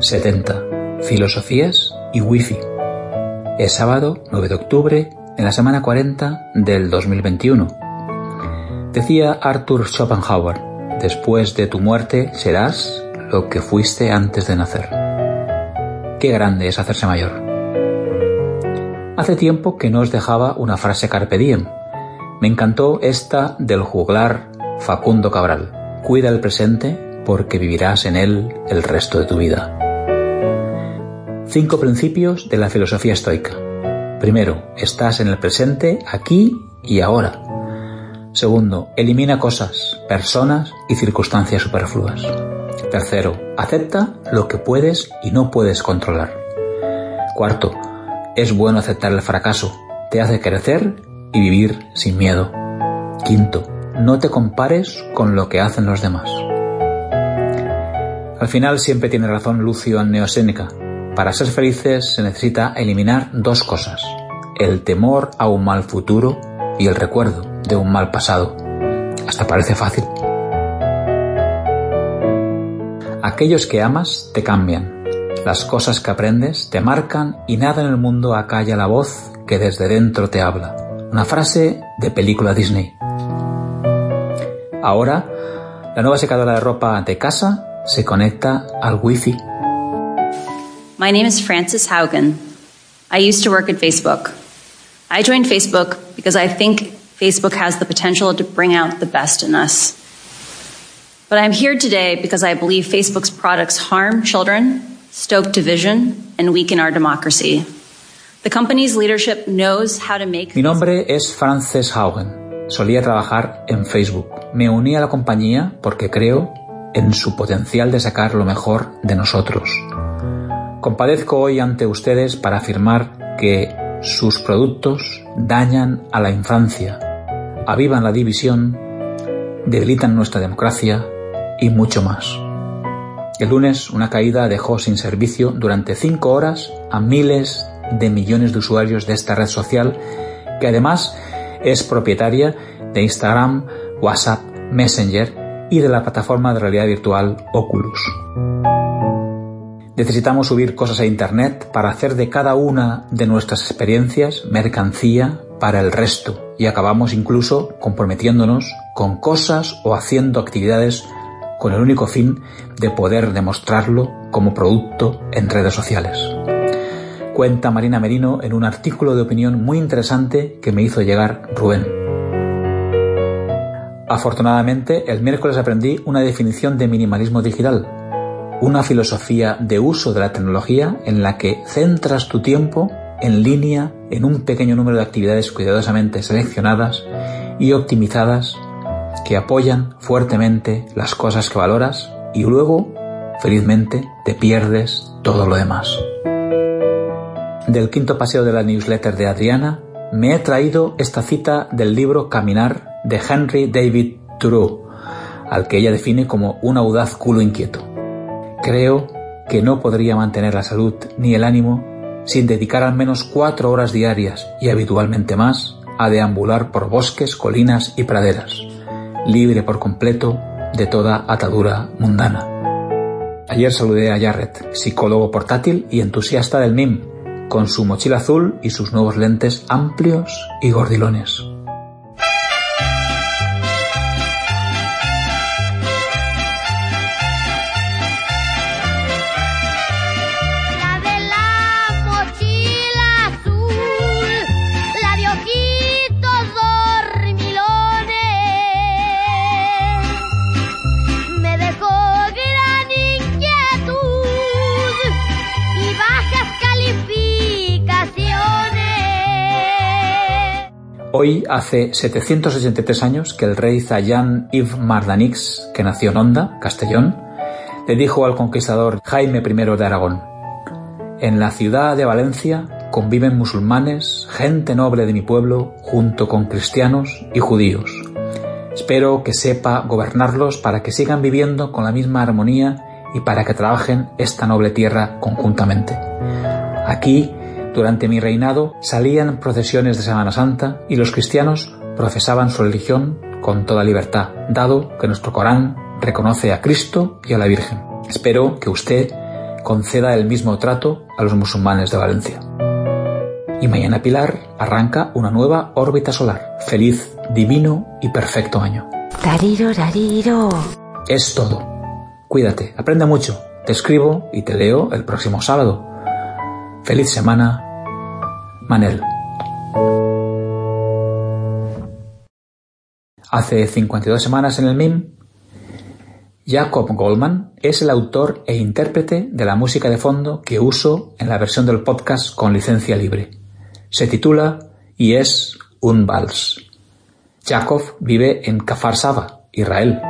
70. Filosofías y Wi-Fi. Es sábado 9 de octubre en la semana 40 del 2021. Decía Arthur Schopenhauer, después de tu muerte serás lo que fuiste antes de nacer. Qué grande es hacerse mayor. Hace tiempo que no os dejaba una frase carpe diem. Me encantó esta del juglar Facundo Cabral. Cuida el presente porque vivirás en él el resto de tu vida. Cinco principios de la filosofía estoica. Primero, estás en el presente, aquí y ahora. Segundo, elimina cosas, personas y circunstancias superfluas. Tercero, acepta lo que puedes y no puedes controlar. Cuarto, es bueno aceptar el fracaso, te hace crecer y vivir sin miedo. Quinto, no te compares con lo que hacen los demás. Al final siempre tiene razón Lucio en Neosénica. Para ser felices se necesita eliminar dos cosas, el temor a un mal futuro y el recuerdo de un mal pasado. Hasta parece fácil. Aquellos que amas te cambian. Las cosas que aprendes te marcan y nada en el mundo acalla la voz que desde dentro te habla. Una frase de película Disney. Ahora, la nueva secadora de ropa de casa se conecta al Wi-Fi. My name is Frances Haugen. I used to work at Facebook. I joined Facebook because I think Facebook has the potential to bring out the best in us. But I'm here today because I believe Facebook's products harm children, stoke division, and weaken our democracy. The company's leadership knows how to make. Mi nombre es Frances Haugen. Solía trabajar en Facebook. Me uní a la compañía porque creo en su potencial de sacar lo mejor de nosotros. Compadezco hoy ante ustedes para afirmar que sus productos dañan a la infancia, avivan la división, debilitan nuestra democracia y mucho más. El lunes una caída dejó sin servicio durante cinco horas a miles de millones de usuarios de esta red social que además es propietaria de Instagram, WhatsApp, Messenger y de la plataforma de realidad virtual Oculus. Necesitamos subir cosas a Internet para hacer de cada una de nuestras experiencias mercancía para el resto y acabamos incluso comprometiéndonos con cosas o haciendo actividades con el único fin de poder demostrarlo como producto en redes sociales. Cuenta Marina Merino en un artículo de opinión muy interesante que me hizo llegar Rubén. Afortunadamente, el miércoles aprendí una definición de minimalismo digital, una filosofía de uso de la tecnología en la que centras tu tiempo en línea en un pequeño número de actividades cuidadosamente seleccionadas y optimizadas que apoyan fuertemente las cosas que valoras y luego, felizmente, te pierdes todo lo demás. Del quinto paseo de la newsletter de Adriana, me he traído esta cita del libro Caminar de Henry David Thoreau, al que ella define como un audaz culo inquieto. Creo que no podría mantener la salud ni el ánimo sin dedicar al menos cuatro horas diarias y habitualmente más a deambular por bosques, colinas y praderas, libre por completo de toda atadura mundana. Ayer saludé a Jarrett, psicólogo portátil y entusiasta del MIM, con su mochila azul y sus nuevos lentes amplios y gordilones. Hoy hace 783 años que el rey Zayan Yves Mardanix, que nació en Honda, Castellón, le dijo al conquistador Jaime I de Aragón, En la ciudad de Valencia conviven musulmanes, gente noble de mi pueblo, junto con cristianos y judíos. Espero que sepa gobernarlos para que sigan viviendo con la misma armonía y para que trabajen esta noble tierra conjuntamente. Aquí durante mi reinado salían procesiones de Semana Santa y los cristianos profesaban su religión con toda libertad, dado que nuestro Corán reconoce a Cristo y a la Virgen. Espero que usted, conceda el mismo trato a los musulmanes de Valencia. Y mañana Pilar arranca una nueva órbita solar. Feliz, divino y perfecto año. Tariro, tariro. Es todo. Cuídate, aprende mucho. Te escribo y te leo el próximo sábado. Feliz semana, Manel. Hace 52 semanas en el MIM, Jacob Goldman es el autor e intérprete de la música de fondo que uso en la versión del podcast con licencia libre. Se titula y es un vals. Jacob vive en Kfar Saba, Israel.